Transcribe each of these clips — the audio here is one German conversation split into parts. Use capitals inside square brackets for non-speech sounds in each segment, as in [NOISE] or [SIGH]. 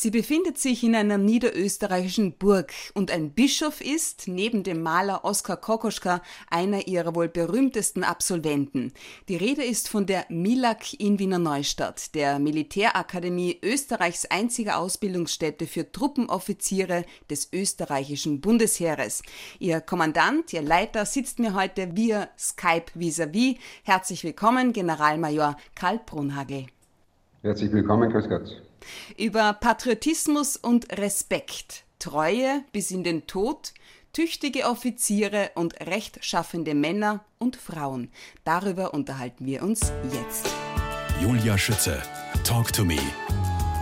Sie befindet sich in einer niederösterreichischen Burg und ein Bischof ist, neben dem Maler Oskar Kokoschka, einer ihrer wohl berühmtesten Absolventen. Die Rede ist von der MILAG in Wiener Neustadt, der Militärakademie Österreichs einziger Ausbildungsstätte für Truppenoffiziere des österreichischen Bundesheeres. Ihr Kommandant, ihr Leiter sitzt mir heute via Skype vis-à-vis. -vis. Herzlich willkommen, Generalmajor Karl Brunhagel. Herzlich willkommen, grüß Gott über Patriotismus und Respekt, Treue bis in den Tod, tüchtige Offiziere und rechtschaffende Männer und Frauen. Darüber unterhalten wir uns jetzt. Julia Schütze, Talk to Me.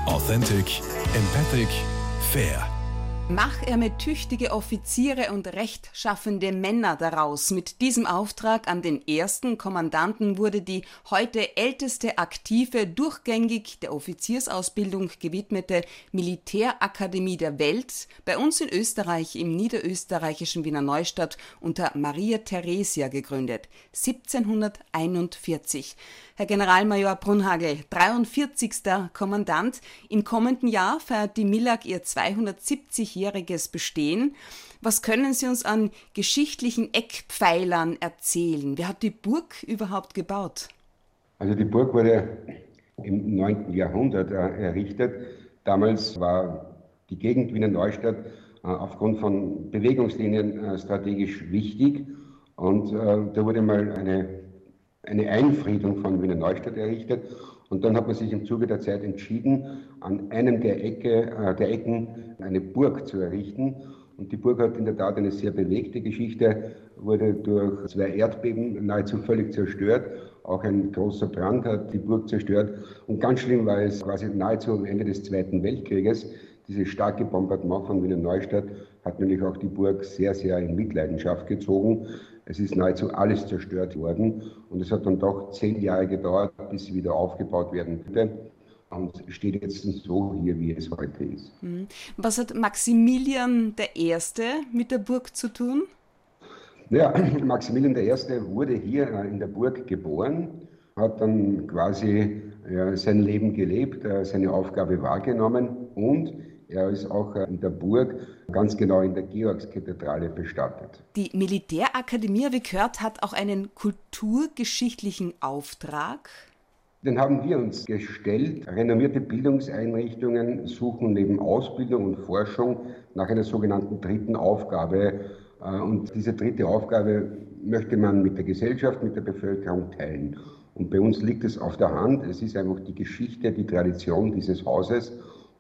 Authentic, empathic, fair. Mach er mit tüchtige Offiziere und rechtschaffende Männer daraus. Mit diesem Auftrag an den ersten Kommandanten wurde die heute älteste aktive, durchgängig der Offiziersausbildung gewidmete Militärakademie der Welt bei uns in Österreich im niederösterreichischen Wiener Neustadt unter Maria Theresia gegründet. 1741. Herr Generalmajor Brunhagel, 43. Kommandant. Im kommenden Jahr feiert die MILAG ihr 270-jähriges Bestehen. Was können Sie uns an geschichtlichen Eckpfeilern erzählen? Wer hat die Burg überhaupt gebaut? Also die Burg wurde im 9. Jahrhundert äh, errichtet. Damals war die Gegend Wiener Neustadt äh, aufgrund von Bewegungslinien äh, strategisch wichtig. Und da wurde mal eine eine Einfriedung von Wiener Neustadt errichtet. Und dann hat man sich im Zuge der Zeit entschieden, an einem der, Ecke, äh, der Ecken eine Burg zu errichten. Und die Burg hat in der Tat eine sehr bewegte Geschichte, wurde durch zwei Erdbeben nahezu völlig zerstört. Auch ein großer Brand hat die Burg zerstört. Und ganz schlimm war es quasi nahezu am Ende des Zweiten Weltkrieges. Dieses starke Bombardement von Wiener Neustadt hat nämlich auch die Burg sehr, sehr in Mitleidenschaft gezogen. Es ist nahezu alles zerstört worden und es hat dann doch zehn Jahre gedauert, bis sie wieder aufgebaut werden konnte und steht jetzt so hier, wie es heute ist. Mhm. Was hat Maximilian I. mit der Burg zu tun? Ja, [CLEARS THROAT] Maximilian I. wurde hier in der Burg geboren, hat dann quasi ja, sein Leben gelebt, äh, seine Aufgabe wahrgenommen und er ist auch äh, in der Burg ganz genau in der Georgskathedrale bestattet. Die Militärakademie, wie gehört, hat auch einen kulturgeschichtlichen Auftrag. Den haben wir uns gestellt. Renommierte Bildungseinrichtungen suchen neben Ausbildung und Forschung nach einer sogenannten dritten Aufgabe. Äh, und diese dritte Aufgabe möchte man mit der Gesellschaft, mit der Bevölkerung teilen. Und bei uns liegt es auf der Hand. Es ist einfach die Geschichte, die Tradition dieses Hauses.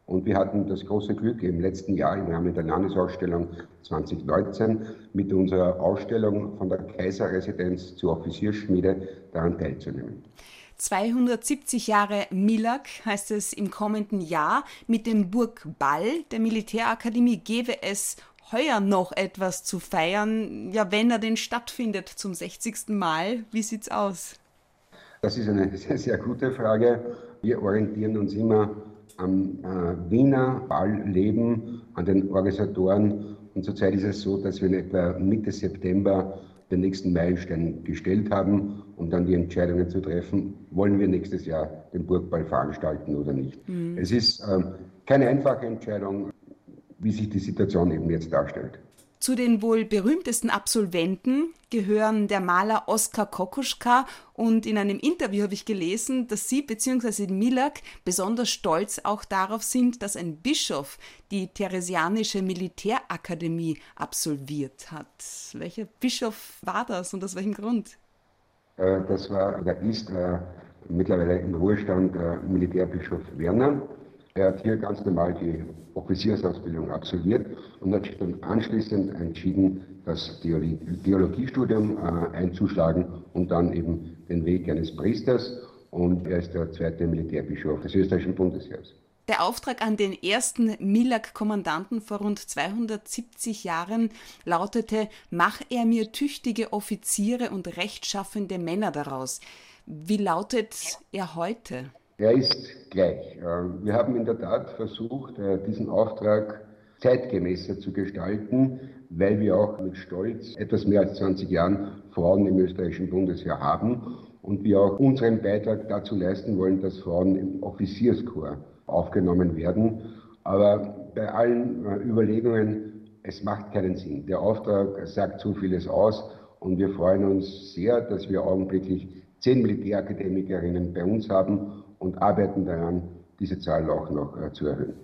Und wir hatten das große Glück, im letzten Jahr im Rahmen der Landesausstellung 2019 mit unserer Ausstellung von der Kaiserresidenz zur Offizierschmiede daran teilzunehmen. 270 Jahre Milag heißt es im kommenden Jahr. Mit dem Burgball der Militärakademie gäbe es heuer noch etwas zu feiern, ja, wenn er denn stattfindet zum 60. Mal. Wie sieht's aus? Das ist eine [LAUGHS] sehr, sehr gute Frage. Wir orientieren uns immer am äh, Wiener Ballleben, an den Organisatoren. Und zurzeit ist es so, dass wir in etwa Mitte September den nächsten Meilenstein gestellt haben, um dann die Entscheidungen zu treffen, wollen wir nächstes Jahr den Burgball veranstalten oder nicht. Mhm. Es ist äh, keine einfache Entscheidung, wie sich die Situation eben jetzt darstellt. Zu den wohl berühmtesten Absolventen gehören der Maler Oskar Kokoschka und in einem Interview habe ich gelesen, dass Sie bzw. Milak besonders stolz auch darauf sind, dass ein Bischof die Theresianische Militärakademie absolviert hat. Welcher Bischof war das und aus welchem Grund? Äh, das war oder ist äh, mittlerweile im Ruhestand äh, Militärbischof Werner. Er hat hier ganz normal die Offiziersausbildung absolviert und hat sich dann anschließend entschieden, das Theologiestudium äh, einzuschlagen und dann eben den Weg eines Priesters. Und er ist der zweite Militärbischof des österreichischen Bundesheers. Der Auftrag an den ersten Milag-Kommandanten vor rund 270 Jahren lautete: Mach er mir tüchtige Offiziere und rechtschaffende Männer daraus. Wie lautet er heute? Er ist gleich. Äh, wir haben in der Tat versucht, äh, diesen Auftrag zeitgemäßer zu gestalten, weil wir auch mit Stolz etwas mehr als 20 Jahren Frauen im österreichischen Bundesheer haben und wir auch unseren Beitrag dazu leisten wollen, dass Frauen im Offizierskorps aufgenommen werden. Aber bei allen äh, Überlegungen, es macht keinen Sinn. Der Auftrag sagt so vieles aus und wir freuen uns sehr, dass wir augenblicklich zehn Militärakademikerinnen bei uns haben und arbeiten daran, diese Zahl auch noch äh, zu erhöhen.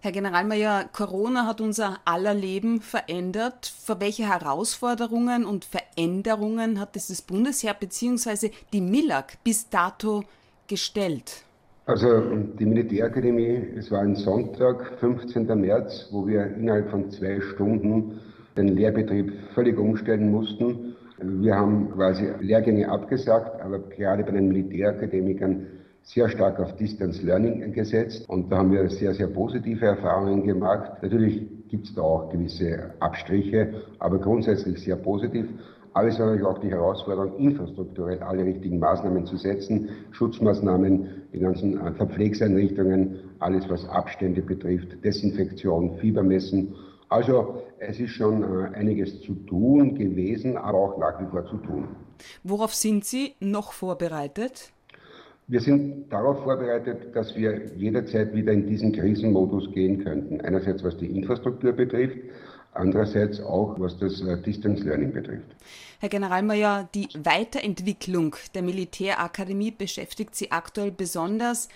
Herr Generalmajor, Corona hat unser aller Leben verändert. Vor welche Herausforderungen und Veränderungen hat es das Bundesheer bzw. die MILAG bis dato gestellt? Also die Militärakademie, es war ein Sonntag, 15. März, wo wir innerhalb von zwei Stunden den Lehrbetrieb völlig umstellen mussten. Wir haben quasi Lehrgänge abgesagt, aber gerade bei den Militärakademikern sehr stark auf Distance Learning gesetzt und da haben wir sehr, sehr positive Erfahrungen gemacht. Natürlich gibt es da auch gewisse Abstriche, aber grundsätzlich sehr positiv. Aber es war natürlich auch die Herausforderung, infrastrukturell alle richtigen Maßnahmen zu setzen, Schutzmaßnahmen, die ganzen äh, Verpflegseinrichtungen, alles was Abstände betrifft, Desinfektion, Fiebermessen. Also es ist schon äh, einiges zu tun gewesen, aber auch nach wie vor zu tun. Worauf sind Sie noch vorbereitet? Wir sind darauf vorbereitet, dass wir jederzeit wieder in diesen Krisenmodus gehen könnten. Einerseits was die Infrastruktur betrifft, andererseits auch was das äh, Distance Learning betrifft. Herr Generalmajor, die Weiterentwicklung der Militärakademie beschäftigt Sie aktuell besonders.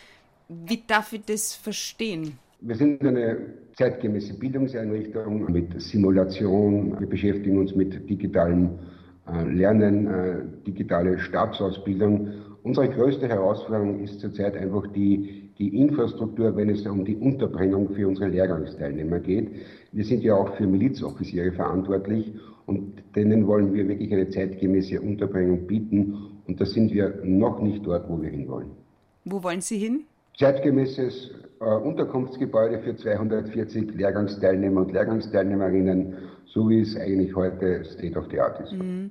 Wie darf ich das verstehen? Wir sind eine zeitgemäße Bildungseinrichtung mit Simulation. Wir beschäftigen uns mit digitalem äh, Lernen, äh, digitale Stabsausbildung. Unsere größte Herausforderung ist zurzeit einfach die, die Infrastruktur, wenn es um die Unterbringung für unsere Lehrgangsteilnehmer geht. Wir sind ja auch für Milizoffiziere verantwortlich und denen wollen wir wirklich eine zeitgemäße Unterbringung bieten. Und da sind wir noch nicht dort, wo wir hinwollen. Wo wollen Sie hin? Zeitgemäßes äh, Unterkunftsgebäude für 240 Lehrgangsteilnehmer und Lehrgangsteilnehmerinnen, so wie es eigentlich heute State of the Art ist. Mhm.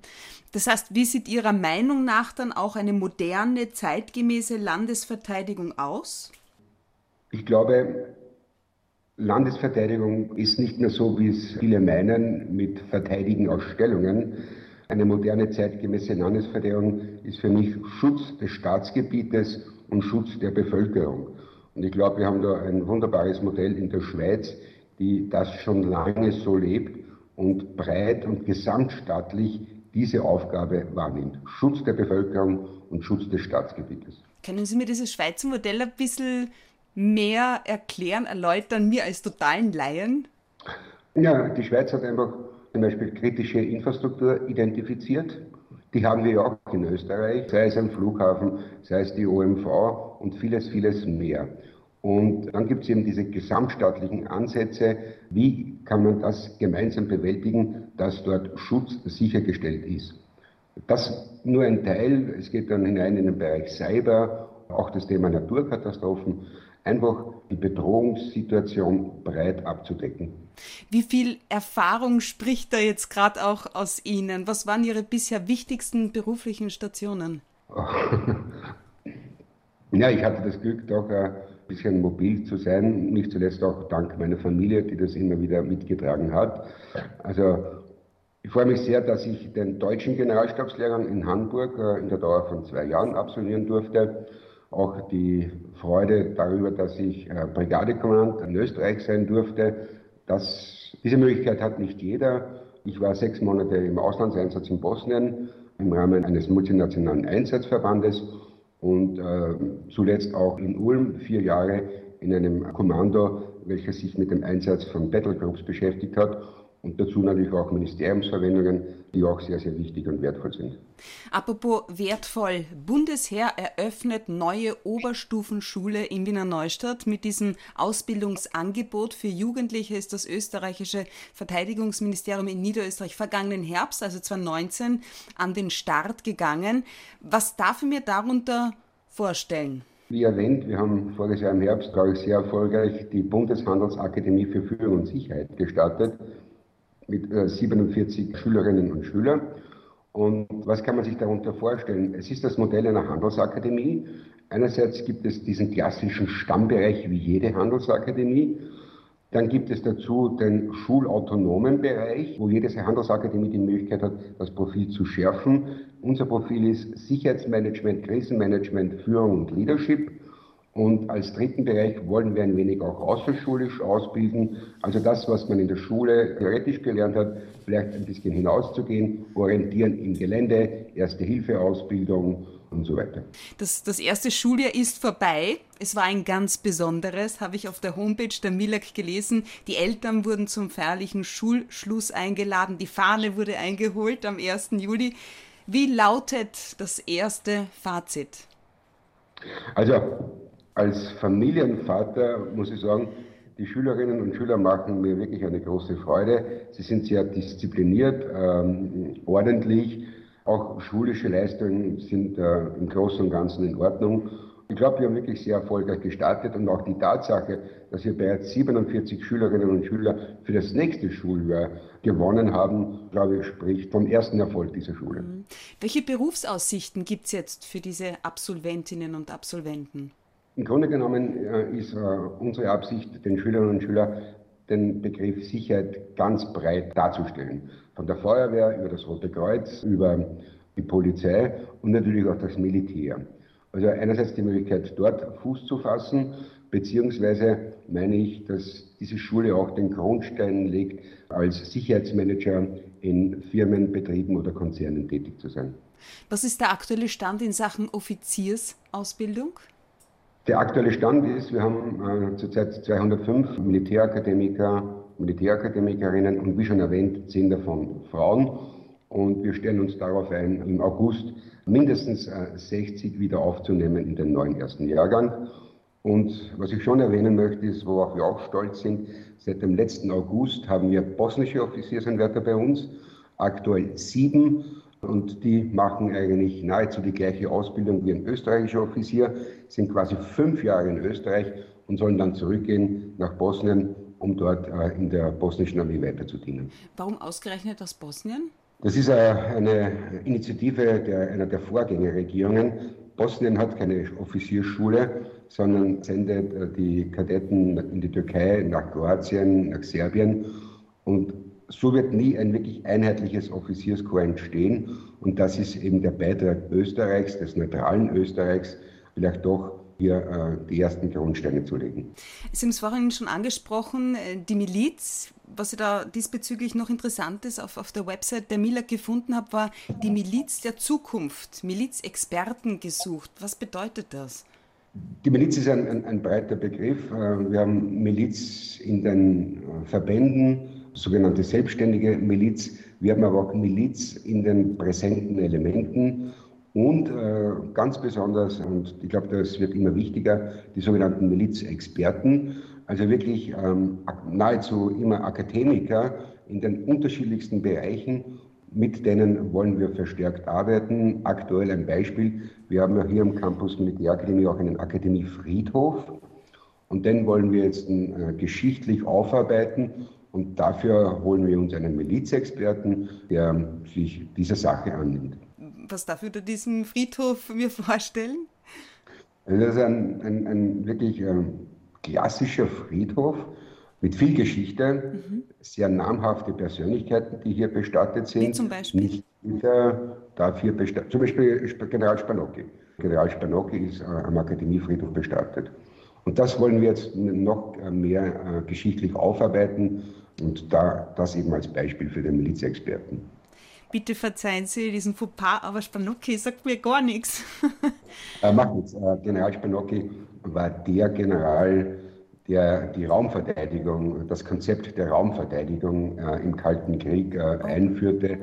Das heißt, wie sieht Ihrer Meinung nach dann auch eine moderne, zeitgemäße Landesverteidigung aus? Ich glaube, Landesverteidigung ist nicht mehr so, wie es viele meinen, mit Verteidigen aus Stellungen. Eine moderne zeitgemäße Landesverteidigung ist für mich Schutz des Staatsgebietes und Schutz der Bevölkerung. Und ich glaube, wir haben da ein wunderbares Modell in der Schweiz, die das schon lange so lebt und breit und gesamtstaatlich diese Aufgabe wahrnimmt. Schutz der Bevölkerung und Schutz des Staatsgebietes. Können Sie mir dieses Schweizer Modell ein bisschen mehr erklären, erläutern, mir als totalen Laien? Ja, die Schweiz hat einfach zum Beispiel kritische Infrastruktur identifiziert. Die haben wir ja auch in Österreich, sei es ein Flughafen, sei es die OMV und vieles, vieles mehr. Und dann gibt es eben diese gesamtstaatlichen Ansätze, wie kann man das gemeinsam bewältigen, dass dort Schutz sichergestellt ist. Das nur ein Teil, es geht dann hinein in den Bereich Cyber, auch das Thema Naturkatastrophen einfach die Bedrohungssituation breit abzudecken. Wie viel Erfahrung spricht da jetzt gerade auch aus Ihnen? Was waren Ihre bisher wichtigsten beruflichen Stationen? [LAUGHS] ja, ich hatte das Glück, doch ein bisschen mobil zu sein, nicht zuletzt auch dank meiner Familie, die das immer wieder mitgetragen hat. Also ich freue mich sehr, dass ich den deutschen Generalstabslehrgang in Hamburg äh, in der Dauer von zwei Jahren absolvieren durfte auch die Freude darüber, dass ich äh, Brigadekommandant in Österreich sein durfte. Das, diese Möglichkeit hat nicht jeder. Ich war sechs Monate im Auslandseinsatz in Bosnien im Rahmen eines multinationalen Einsatzverbandes und äh, zuletzt auch in Ulm vier Jahre in einem Kommando, welches sich mit dem Einsatz von Battlegroups beschäftigt hat und dazu natürlich auch Ministeriumsverwendungen, die auch sehr, sehr wichtig und wertvoll sind. Apropos wertvoll, Bundesheer eröffnet neue Oberstufenschule in Wiener Neustadt. Mit diesem Ausbildungsangebot für Jugendliche ist das österreichische Verteidigungsministerium in Niederösterreich vergangenen Herbst, also 2019, an den Start gegangen. Was darf ich mir darunter vorstellen? Wie erwähnt, wir haben voriges Jahr im Herbst, glaube ich, sehr erfolgreich die Bundeshandelsakademie für Führung und Sicherheit gestartet mit 47 äh, Schülerinnen und Schülern. Und was kann man sich darunter vorstellen? Es ist das Modell einer Handelsakademie. Einerseits gibt es diesen klassischen Stammbereich wie jede Handelsakademie. Dann gibt es dazu den schulautonomen Bereich, wo jede Handelsakademie die Möglichkeit hat, das Profil zu schärfen. Unser Profil ist Sicherheitsmanagement, Krisenmanagement, Führung und Leadership. Und als dritten Bereich wollen wir ein wenig auch außerschulisch ausbilden. Also das, was man in der Schule theoretisch gelernt hat, vielleicht ein bisschen hinauszugehen, orientieren im Gelände, Erste-Hilfe-Ausbildung und so weiter. Das, das erste Schuljahr ist vorbei. Es war ein ganz besonderes, habe ich auf der Homepage der Milak gelesen. Die Eltern wurden zum feierlichen Schulschluss eingeladen. Die Fahne wurde eingeholt am 1. Juli. Wie lautet das erste Fazit? Also als Familienvater muss ich sagen, die Schülerinnen und Schüler machen mir wirklich eine große Freude. Sie sind sehr diszipliniert, ähm, ordentlich. Auch schulische Leistungen sind äh, im Großen und Ganzen in Ordnung. Ich glaube, wir haben wirklich sehr erfolgreich gestartet und auch die Tatsache, dass wir bereits 47 Schülerinnen und Schüler für das nächste Schuljahr gewonnen haben, glaube ich, spricht vom ersten Erfolg dieser Schule. Mhm. Welche Berufsaussichten gibt es jetzt für diese Absolventinnen und Absolventen? Im Grunde genommen äh, ist äh, unsere Absicht, den Schülerinnen und Schülern den Begriff Sicherheit ganz breit darzustellen. Von der Feuerwehr über das Rote Kreuz, über die Polizei und natürlich auch das Militär. Also einerseits die Möglichkeit, dort Fuß zu fassen, beziehungsweise meine ich, dass diese Schule auch den Grundstein legt, als Sicherheitsmanager in Firmen, Betrieben oder Konzernen tätig zu sein. Was ist der aktuelle Stand in Sachen Offiziersausbildung? Der aktuelle Stand ist, wir haben äh, zurzeit 205 Militärakademiker, Militärakademikerinnen und wie schon erwähnt, zehn davon Frauen. Und wir stellen uns darauf ein, im August mindestens äh, 60 wieder aufzunehmen in den neuen ersten Jahrgang. Und was ich schon erwähnen möchte, ist, worauf wir auch stolz sind, seit dem letzten August haben wir bosnische Offiziersanwärter bei uns, aktuell sieben und die machen eigentlich nahezu die gleiche Ausbildung wie ein österreichischer Offizier, sind quasi fünf Jahre in Österreich und sollen dann zurückgehen nach Bosnien, um dort äh, in der bosnischen Armee weiter zu dienen. Warum ausgerechnet aus Bosnien? Das ist äh, eine Initiative der, einer der Vorgängerregierungen. Bosnien hat keine Offizierschule, sondern sendet äh, die Kadetten in die Türkei, nach Kroatien, nach Serbien. Und so wird nie ein wirklich einheitliches Offizierskorps entstehen. Und das ist eben der Beitrag Österreichs, des neutralen Österreichs, vielleicht doch hier äh, die ersten Grundsteine zu legen. Sie haben es vorhin schon angesprochen, äh, die Miliz. Was ich da diesbezüglich noch Interessantes auf, auf der Website der MILAG gefunden habe, war die Miliz der Zukunft, Milizexperten gesucht. Was bedeutet das? Die Miliz ist ein, ein, ein breiter Begriff. Äh, wir haben Miliz in den Verbänden, sogenannte selbstständige Miliz. Wir haben aber auch Miliz in den präsenten Elementen. Und äh, ganz besonders, und ich glaube, das wird immer wichtiger, die sogenannten Milizexperten, also wirklich ähm, nahezu immer Akademiker in den unterschiedlichsten Bereichen, mit denen wollen wir verstärkt arbeiten. Aktuell ein Beispiel, wir haben ja hier am Campus Militärakademie auch einen Akademie-Friedhof. Und den wollen wir jetzt äh, geschichtlich aufarbeiten und dafür holen wir uns einen Milizexperten, der sich dieser Sache annimmt. Was darf ich unter diesem Friedhof mir [LAUGHS] vorstellen? Also das ist ein, ein, ein wirklich ähm, klassischer Friedhof mit viel Geschichte, mhm. sehr namhafte Persönlichkeiten, die hier bestattet sind. Wie zum Beispiel? Nicht jeder darf hier bestattet, zum Beispiel General Spanocki. General Spanocki ist äh, am Akademiefriedhof bestattet. Und das wollen wir jetzt noch mehr äh, geschichtlich aufarbeiten und da, das eben als Beispiel für den Milizexperten. Bitte verzeihen Sie diesen Fauxpas, aber Spanocchi sagt mir gar nichts. [LAUGHS] äh, macht nichts. Äh, General Spanocchi war der General, der die Raumverteidigung, das Konzept der Raumverteidigung äh, im Kalten Krieg äh, einführte.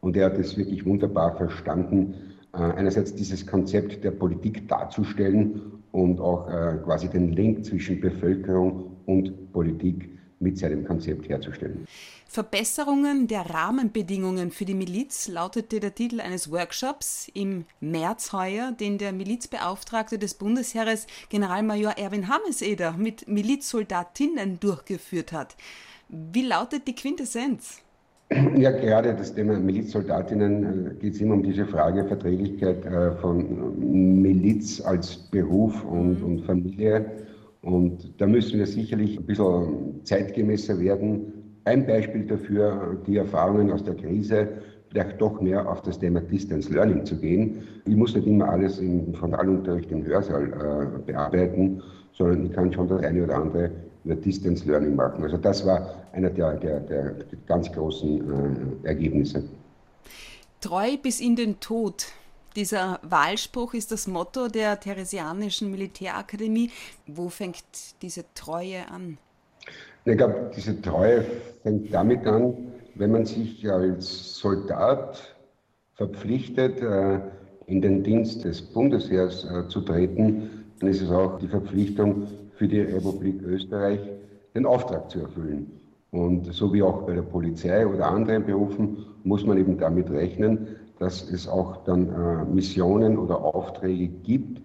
Und er hat es wirklich wunderbar verstanden, äh, einerseits dieses Konzept der Politik darzustellen und auch äh, quasi den Link zwischen Bevölkerung und Politik mit seinem Konzept herzustellen. Verbesserungen der Rahmenbedingungen für die Miliz lautete der Titel eines Workshops im März heuer, den der Milizbeauftragte des Bundesheeres Generalmajor Erwin Hameseder mit Milizsoldatinnen durchgeführt hat. Wie lautet die Quintessenz? [CLEARS THROAT] Ja, gerade das Thema Milizsoldatinnen äh, geht es immer um diese Frage Verträglichkeit äh, von Miliz als Beruf und, und Familie. Und da müssen wir sicherlich ein bisschen zeitgemäßer werden. Ein Beispiel dafür, die Erfahrungen aus der Krise vielleicht doch mehr auf das Thema Distance Learning zu gehen. Ich muss nicht immer alles im Frontalunterricht im Hörsaal äh, bearbeiten, sondern ich kann schon das eine oder andere über Distance Learning machen. Also das war einer der, der, der ganz großen äh, Ergebnisse. Treu bis in den Tod. Dieser Wahlspruch ist das Motto der Theresianischen Militärakademie. Wo fängt diese Treue an? Ich glaube, diese Treue fängt damit an, wenn man sich als Soldat verpflichtet, äh, in den Dienst des Bundesheers äh, zu treten, dann ist es auch die Verpflichtung für die Republik Österreich, den Auftrag zu erfüllen. Und so wie auch bei der Polizei oder anderen Berufen muss man eben damit rechnen, dass es auch dann äh, Missionen oder Aufträge gibt,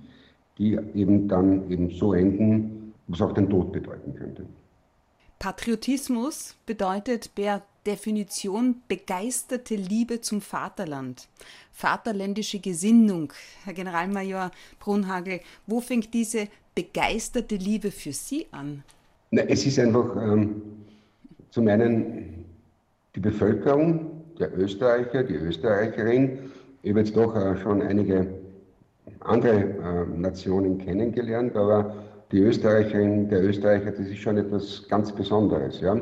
die eben dann eben so enden, was auch den Tod bedeuten könnte. Patriotismus bedeutet per Definition begeisterte Liebe zum Vaterland, vaterländische Gesinnung. Herr Generalmajor Brunhagel, wo fängt diese begeisterte Liebe für Sie an? Na, es ist einfach ähm, zum einen die Bevölkerung, der Österreicher, die Österreicherin. Ich habe jetzt doch äh, schon einige andere äh, Nationen kennengelernt, aber die Österreicherin, der Österreicher, das ist schon etwas ganz Besonderes. Ja?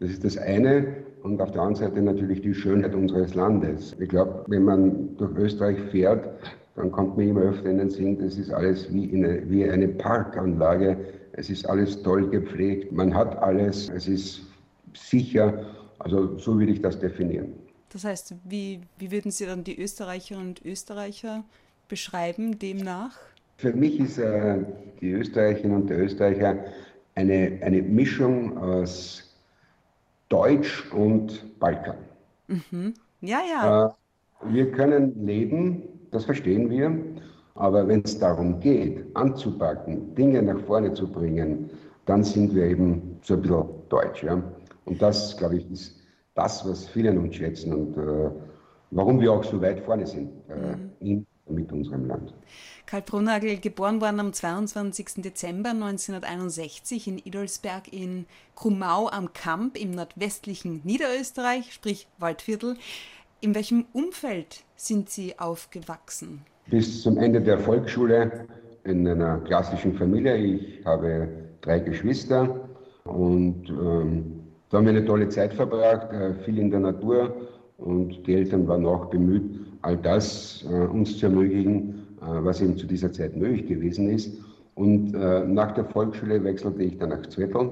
Das ist das eine. Und auf der anderen Seite natürlich die Schönheit unseres Landes. Ich glaube, wenn man durch Österreich fährt, dann kommt mir immer öfter in den Sinn, das ist alles wie eine, wie eine Parkanlage. Es ist alles toll gepflegt, man hat alles, es ist sicher. Also so würde ich das definieren. Das heißt, wie, wie würden Sie dann die Österreicherinnen und Österreicher beschreiben demnach? Für mich ist äh, die Österreicherin und der Österreicher eine, eine Mischung aus Deutsch und Balkan. Mhm. Ja, ja. Äh, wir können leben, das verstehen wir, aber wenn es darum geht, anzupacken, Dinge nach vorne zu bringen, dann sind wir eben so ein bisschen deutsch. Ja? Und das, glaube ich, ist das, was viele uns schätzen und äh, warum wir auch so weit vorne sind äh, mhm. in, mit unserem Land. Karl Brunagel, geboren worden am 22. Dezember 1961 in Idolsberg in Krumau am Kamp im nordwestlichen Niederösterreich, sprich Waldviertel. In welchem Umfeld sind Sie aufgewachsen? Bis zum Ende der Volksschule in einer klassischen Familie. Ich habe drei Geschwister und ähm, da haben wir eine tolle Zeit verbracht, äh, viel in der Natur und die Eltern waren auch bemüht, all das äh, uns zu ermöglichen, äh, was eben zu dieser Zeit möglich gewesen ist. Und äh, nach der Volksschule wechselte ich dann nach Zwettl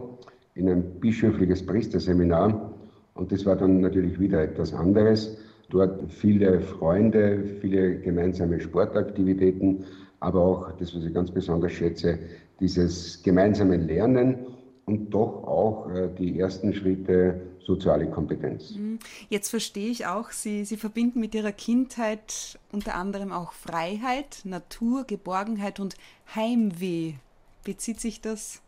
in ein bischöfliches Priesterseminar. Und das war dann natürlich wieder etwas anderes. Dort viele Freunde, viele gemeinsame Sportaktivitäten, aber auch das, was ich ganz besonders schätze, dieses gemeinsame Lernen und doch auch äh, die ersten Schritte soziale Kompetenz. Mhm. Jetzt verstehe ich auch, Sie, Sie verbinden mit Ihrer Kindheit unter anderem auch Freiheit, Natur, Geborgenheit und Heimweh. Bezieht sich das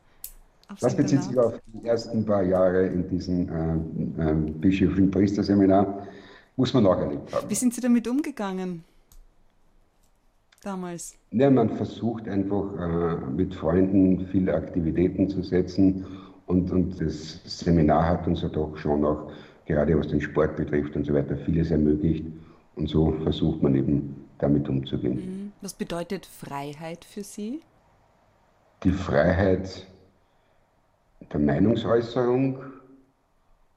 auf Das bezieht sich auf die ersten paar Jahre in diesem äh, äh, bischöflichen Priesterseminar. Muss man auch erlebt haben. Wie sind Sie damit umgegangen? Damals? Ja, man versucht einfach äh, mit Freunden viele Aktivitäten zu setzen und, und das Seminar hat uns ja doch schon auch, gerade was den Sport betrifft und so weiter, vieles ermöglicht. Und so versucht man eben damit umzugehen. Mhm. Was bedeutet Freiheit für Sie? Die Freiheit der Meinungsäußerung,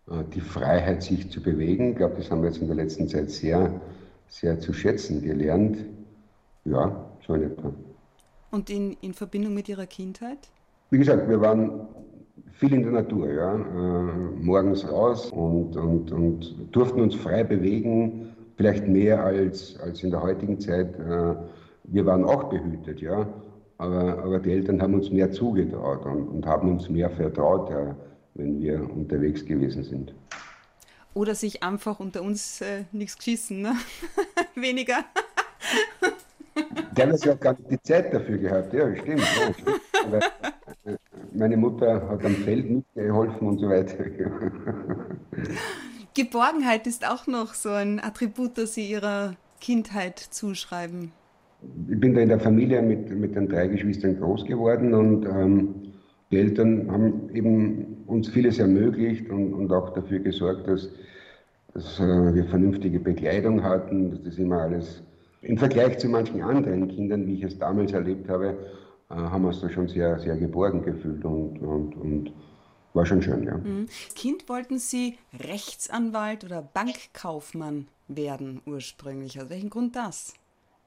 äh, die Freiheit, sich zu bewegen. Ich glaube, das haben wir jetzt in der letzten Zeit sehr, sehr zu schätzen gelernt. Ja, in etwa. Und in, in Verbindung mit Ihrer Kindheit? Wie gesagt, wir waren viel in der Natur, ja. Äh, morgens raus und, und, und durften uns frei bewegen, vielleicht mehr als, als in der heutigen Zeit. Äh, wir waren auch behütet, ja. Aber, aber die Eltern haben uns mehr zugetraut und, und haben uns mehr vertraut, ja, wenn wir unterwegs gewesen sind. Oder sich einfach unter uns äh, nichts geschissen, ne? [LAUGHS] Weniger. [LAUGHS] Der hat ja gar nicht die Zeit dafür gehabt, ja, stimmt. Ja, stimmt. Äh, meine Mutter hat am Feld mitgeholfen und so weiter. Geborgenheit ist auch noch so ein Attribut, das Sie Ihrer Kindheit zuschreiben. Ich bin da in der Familie mit, mit den drei Geschwistern groß geworden und ähm, die Eltern haben eben uns vieles ermöglicht und, und auch dafür gesorgt, dass, dass äh, wir vernünftige Bekleidung hatten, dass das immer alles im Vergleich zu manchen anderen Kindern, wie ich es damals erlebt habe, äh, haben wir uns da schon sehr, sehr geborgen gefühlt und, und, und war schon schön, ja. Mhm. Kind wollten Sie Rechtsanwalt oder Bankkaufmann werden ursprünglich. Aus welchem Grund das?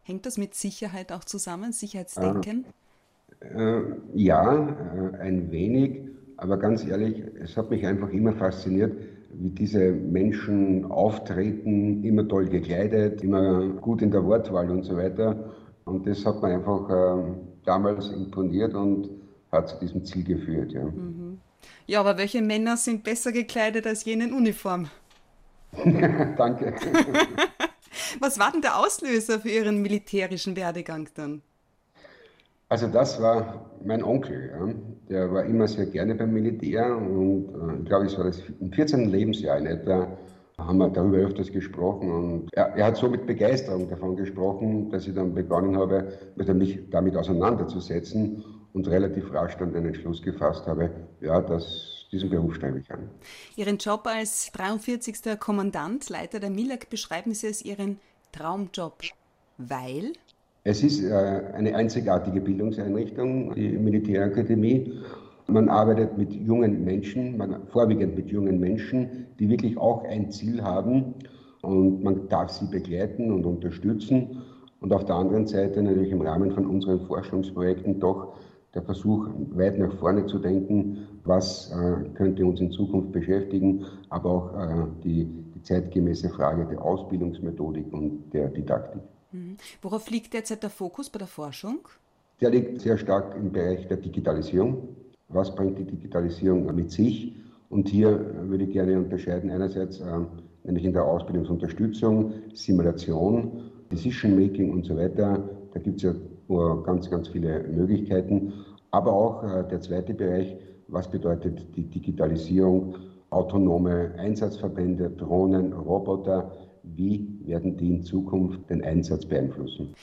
Hängt das mit Sicherheit auch zusammen, Sicherheitsdenken? Äh, äh, ja, äh, ein wenig, aber ganz ehrlich, es hat mich einfach immer fasziniert, wie diese Menschen auftreten, immer toll gekleidet, immer gut in der Wortwahl und so weiter. Und das hat mir einfach äh, damals imponiert und hat zu diesem Ziel geführt. Ja. Mhm. ja, aber welche Männer sind besser gekleidet als jene in Uniform? [LAUGHS] Danke. [LAUGHS] Was war denn der Auslöser für Ihren militärischen Werdegang dann? Also das war mein Onkel. Ja. Der war immer sehr gerne beim Militär und äh, ich glaube, es war das im 14. Lebensjahr in etwa, haben wir darüber öfters gesprochen und er, er, hat so mit Begeisterung davon gesprochen, dass ich dann begonnen habe, mich damit auseinanderzusetzen und relativ rasch dann den Entschluss gefasst habe, ja, das, diesen Beruf strebe ich an. Ihren Job als 43. Kommandant, Leiter der MILAG, beschreiben Sie als Ihren Traumjob, weil? Es ist äh, eine einzigartige Bildungseinrichtung, die Militärakademie. Man arbeitet mit jungen Menschen, man, vorwiegend mit jungen Menschen, die wirklich auch ein Ziel haben und man darf sie begleiten und unterstützen. Und auf der anderen Seite natürlich im Rahmen von unseren Forschungsprojekten doch der Versuch, weit nach vorne zu denken, was äh, könnte uns in Zukunft beschäftigen, aber auch äh, die, die zeitgemäße Frage der Ausbildungsmethodik und der Didaktik. Mhm. Worauf liegt derzeit der Fokus bei der Forschung? Der liegt sehr stark im Bereich der Digitalisierung. Was bringt die Digitalisierung mit sich? Und hier würde ich gerne unterscheiden, einerseits äh, nämlich in der Ausbildungsunterstützung, Simulation, Decision Making und so weiter. Da gibt es ja ganz, ganz viele Möglichkeiten. Aber auch äh, der zweite Bereich, was bedeutet die Digitalisierung, autonome Einsatzverbände, Drohnen, Roboter, wie werden die in Zukunft den Einsatz beeinflussen?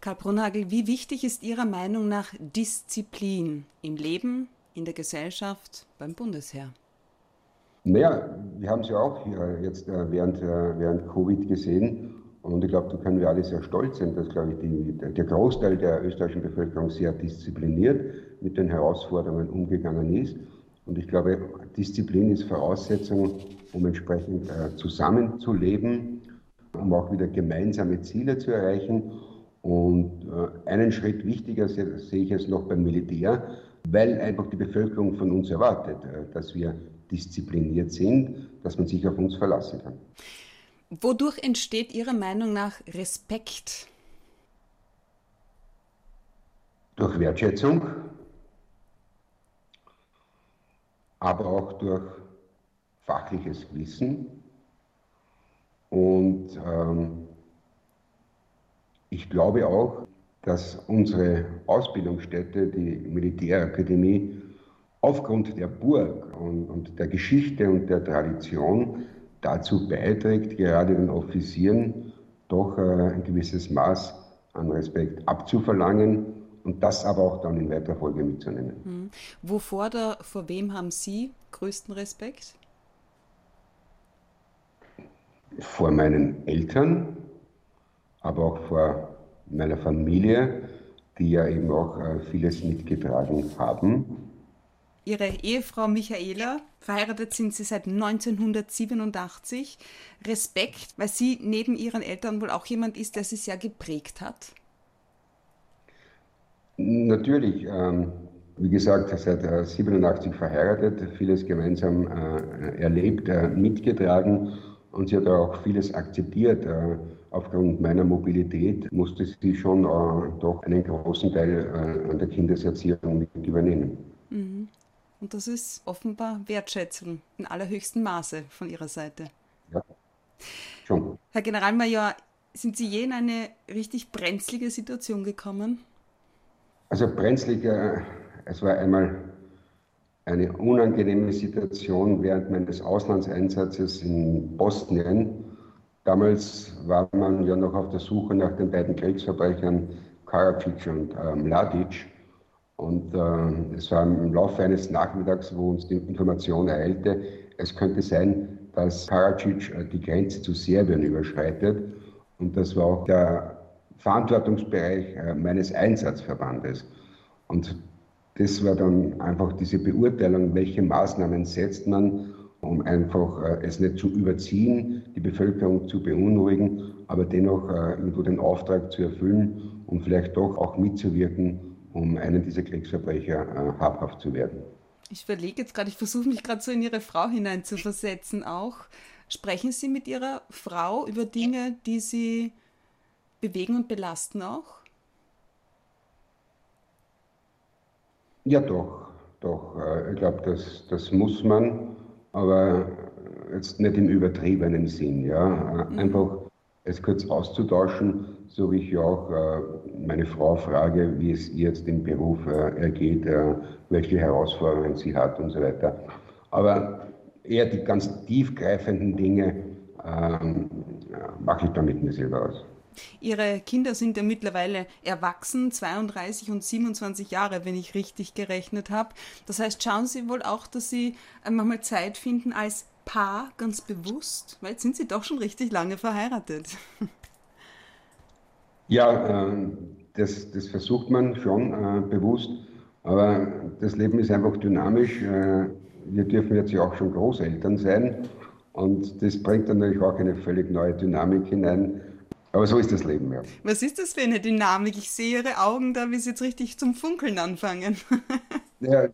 Karl Brunhagel, wie wichtig ist Ihrer Meinung nach Disziplin im Leben, in der Gesellschaft, beim Bundesheer? Naja, wir haben es ja auch hier jetzt äh, während, äh, während Covid gesehen. Und ich glaube, da können wir alle sehr stolz sein, dass, glaube ich, die, der Großteil der österreichischen Bevölkerung sehr diszipliniert mit den Herausforderungen umgegangen ist. Und ich glaube, Disziplin ist Voraussetzung, um entsprechend äh, zusammenzuleben, um auch wieder gemeinsame Ziele zu erreichen. Und äh, einen Schritt wichtiger sehe ich es noch beim Militär, weil einfach die Bevölkerung von uns erwartet, äh, dass wir diszipliniert sind, dass man sich auf uns verlassen kann. Wodurch entsteht Ihrer Meinung nach Respekt? Durch Wertschätzung, aber auch durch fachliches Wissen. Und ähm, ich glaube auch, dass unsere Ausbildungsstätte, die Militärakademie, aufgrund der Burg und, und der Geschichte und der Tradition dazu beiträgt, gerade den Offizieren doch äh, ein gewisses Maß an Respekt abzuverlangen und das aber auch dann in weiterer Folge mitzunehmen. Mhm. Wovor oder vor wem haben Sie größten Respekt? Vor meinen Eltern, aber auch vor meiner Familie, die ja eben auch äh, vieles mitgetragen haben. Ihre Ehefrau Michaela, verheiratet sind Sie seit 1987. Respekt, weil sie neben Ihren Eltern wohl auch jemand ist, der Sie sehr geprägt hat? Natürlich. Ähm, wie gesagt, seit 87 verheiratet, vieles gemeinsam äh, erlebt, äh, mitgetragen und sie hat auch vieles akzeptiert. Äh, aufgrund meiner Mobilität musste sie schon doch einen großen Teil an der Kindeserziehung mit übernehmen. Mhm. Und das ist offenbar Wertschätzung in allerhöchstem Maße von Ihrer Seite. Ja, schon. Herr Generalmajor, sind Sie je in eine richtig brenzlige Situation gekommen? Also brenzlig, äh, es war einmal eine unangenehme Situation während meines Auslandseinsatzes in Bosnien. Damals war man ja noch auf der Suche nach den beiden Kriegsverbrechern Karadzic und äh, Mladic. Und äh, es war im Laufe eines Nachmittags, wo uns die Information ereilte, es könnte sein, dass Karadzic äh, die Grenze zu Serbien überschreitet. Und das war auch der Verantwortungsbereich äh, meines Einsatzverbandes. Und das war dann einfach diese Beurteilung, welche Maßnahmen setzt man, um einfach äh, es nicht zu überziehen, die Bevölkerung zu beunruhigen, aber dennoch irgendwo den Auftrag zu erfüllen und vielleicht doch auch mitzuwirken, um einen dieser Kriegsverbrecher habhaft zu werden. Ich überlege jetzt gerade, ich versuche mich gerade so in Ihre Frau hineinzuversetzen auch. Sprechen Sie mit Ihrer Frau über Dinge, die Sie bewegen und belasten auch? Ja, doch, doch. Äh, ich glaube, das, das muss man, aber jetzt nicht im übertriebenen Sinn. Ja? Mhm. Einfach es kurz auszutauschen, so wie ich auch äh, meine Frau frage, wie es ihr jetzt im Beruf ergeht, äh, welche Herausforderungen sie hat und so weiter. Aber eher die ganz tiefgreifenden Dinge ähm, mache ich dann mit mir selber aus. Ihre Kinder sind ja mittlerweile erwachsen, 32 und 27 Jahre, wenn ich richtig gerechnet habe. Das heißt, schauen Sie wohl auch, dass Sie manchmal Zeit finden als Paar ganz bewusst, weil jetzt sind Sie doch schon richtig lange verheiratet. [LAUGHS] Ja, äh, das, das versucht man schon äh, bewusst, aber das Leben ist einfach dynamisch. Äh, wir dürfen jetzt ja auch schon Großeltern sein und das bringt dann natürlich auch eine völlig neue Dynamik hinein. Aber so ist das Leben, ja. Was ist das für eine Dynamik? Ich sehe Ihre Augen da, wie Sie jetzt richtig zum Funkeln anfangen. [LAUGHS] ja,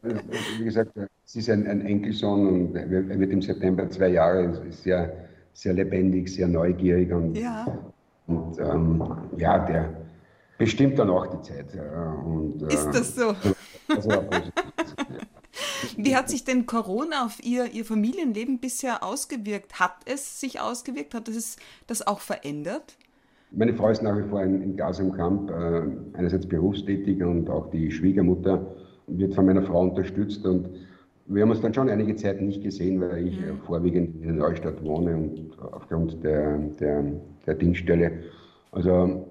wie gesagt, es ist ein, ein Enkelsohn und er wird im September zwei Jahre, ist sehr, sehr lebendig, sehr neugierig und, ja. und ähm, ja, der bestimmt dann auch die Zeit. Und, äh, ist das so? Also, Wie hat sich denn Corona auf Ihr, Ihr Familienleben bisher ausgewirkt? Hat es sich ausgewirkt? Hat es das auch verändert? Meine Frau ist nach wie vor in, in Gas im Kamp, äh, einerseits berufstätig und auch die Schwiegermutter wird von meiner Frau unterstützt und wir haben uns dann schon einige Zeit nicht gesehen, weil ich mhm. vorwiegend in der Neustadt wohne und aufgrund der, der, der Dienststelle. Also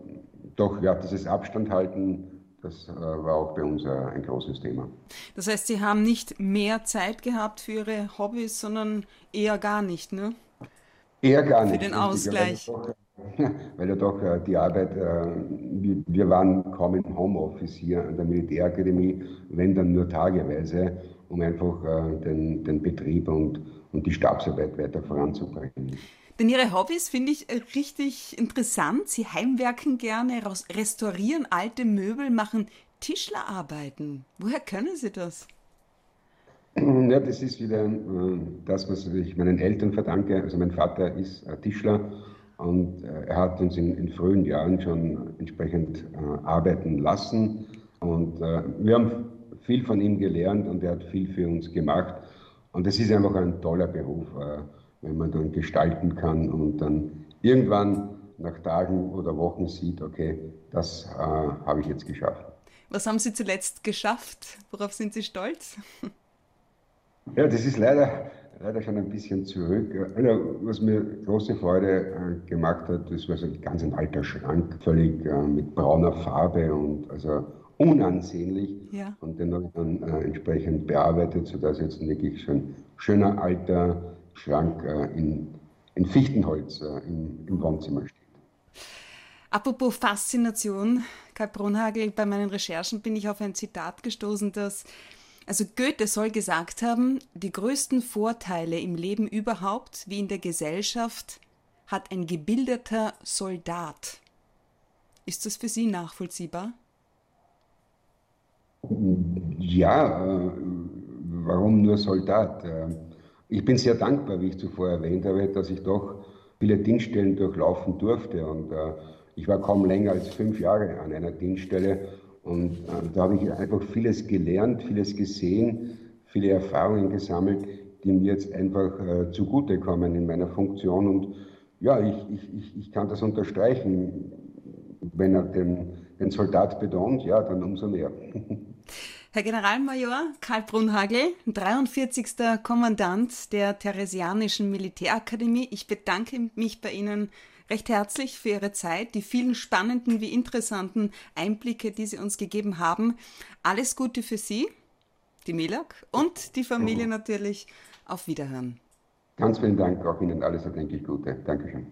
doch, ja, dieses Abstand halten, das äh, war auch bei uns äh, ein großes Thema. Das heißt, Sie haben nicht mehr Zeit gehabt für Ihre Hobbys, sondern eher gar nicht, ne? Eher gar nicht. Für den Ausgleich [LAUGHS] weil ja doch äh, die Arbeit, äh, wir waren kaum im Homeoffice hier an der Militärakademie, wenn dann nur tageweise, um einfach äh, den, den Betrieb und, und die Stabsarbeit weiter voranzubringen. Denn Ihre Hobbys finde ich richtig interessant. Sie heimwerken gerne, restaurieren alte Möbel, machen Tischlerarbeiten. Woher können Sie das? [CLEARS THROAT] Ja, das ist wieder das, was ich meinen Eltern verdanke. Also mein Vater ist Tischler und äh, er hat uns in, in frühen Jahren schon entsprechend äh, arbeiten lassen. Und äh, wir haben viel von ihm gelernt und er hat viel für uns gemacht. Und es ist einfach ein toller Beruf, wenn man dann gestalten kann und dann irgendwann nach Tagen oder Wochen sieht, okay, das äh, habe ich jetzt geschafft. Was haben Sie zuletzt geschafft? Worauf sind Sie stolz? Ja, das ist leider leider schon ein bisschen zurück. Also, was mir große Freude äh, gemacht hat, das war so ein ganz ein alter Schrank, völlig äh, mit brauner Farbe und also unansehnlich. Ja. Und den habe ich dann äh, entsprechend bearbeitet, sodass jetzt wirklich so ein schöner alter Schrank in, in Fichtenholz im, im Wohnzimmer steht. Apropos Faszination, Kai Brunhagel, bei meinen Recherchen bin ich auf ein Zitat gestoßen, das also Goethe soll gesagt haben, die größten Vorteile im Leben überhaupt wie in der Gesellschaft hat ein gebildeter Soldat. Ist das für Sie nachvollziehbar? Ja, äh, warum nur Soldat? Äh, ich bin sehr dankbar, wie ich zuvor erwähnt habe, dass ich doch viele Dienststellen durchlaufen durfte. Und äh, ich war kaum länger als fünf Jahre an einer Dienststelle und äh, da habe ich einfach vieles gelernt, vieles gesehen, viele Erfahrungen gesammelt, die mir jetzt einfach äh, zugutekommen in meiner Funktion. Und ja, ich, ich, ich kann das unterstreichen. Wenn er den, den Soldat betont, ja, dann umso mehr. [LAUGHS] Herr Generalmajor Karl Brunhagel, 43. Kommandant der Theresianischen Militärakademie, ich bedanke mich bei Ihnen recht herzlich für Ihre Zeit, die vielen spannenden wie interessanten Einblicke, die Sie uns gegeben haben. Alles Gute für Sie, die Milak und die Familie natürlich. Auf Wiederhören. Ganz vielen Dank, auch Ihnen alles erdenklich Gute. Dankeschön.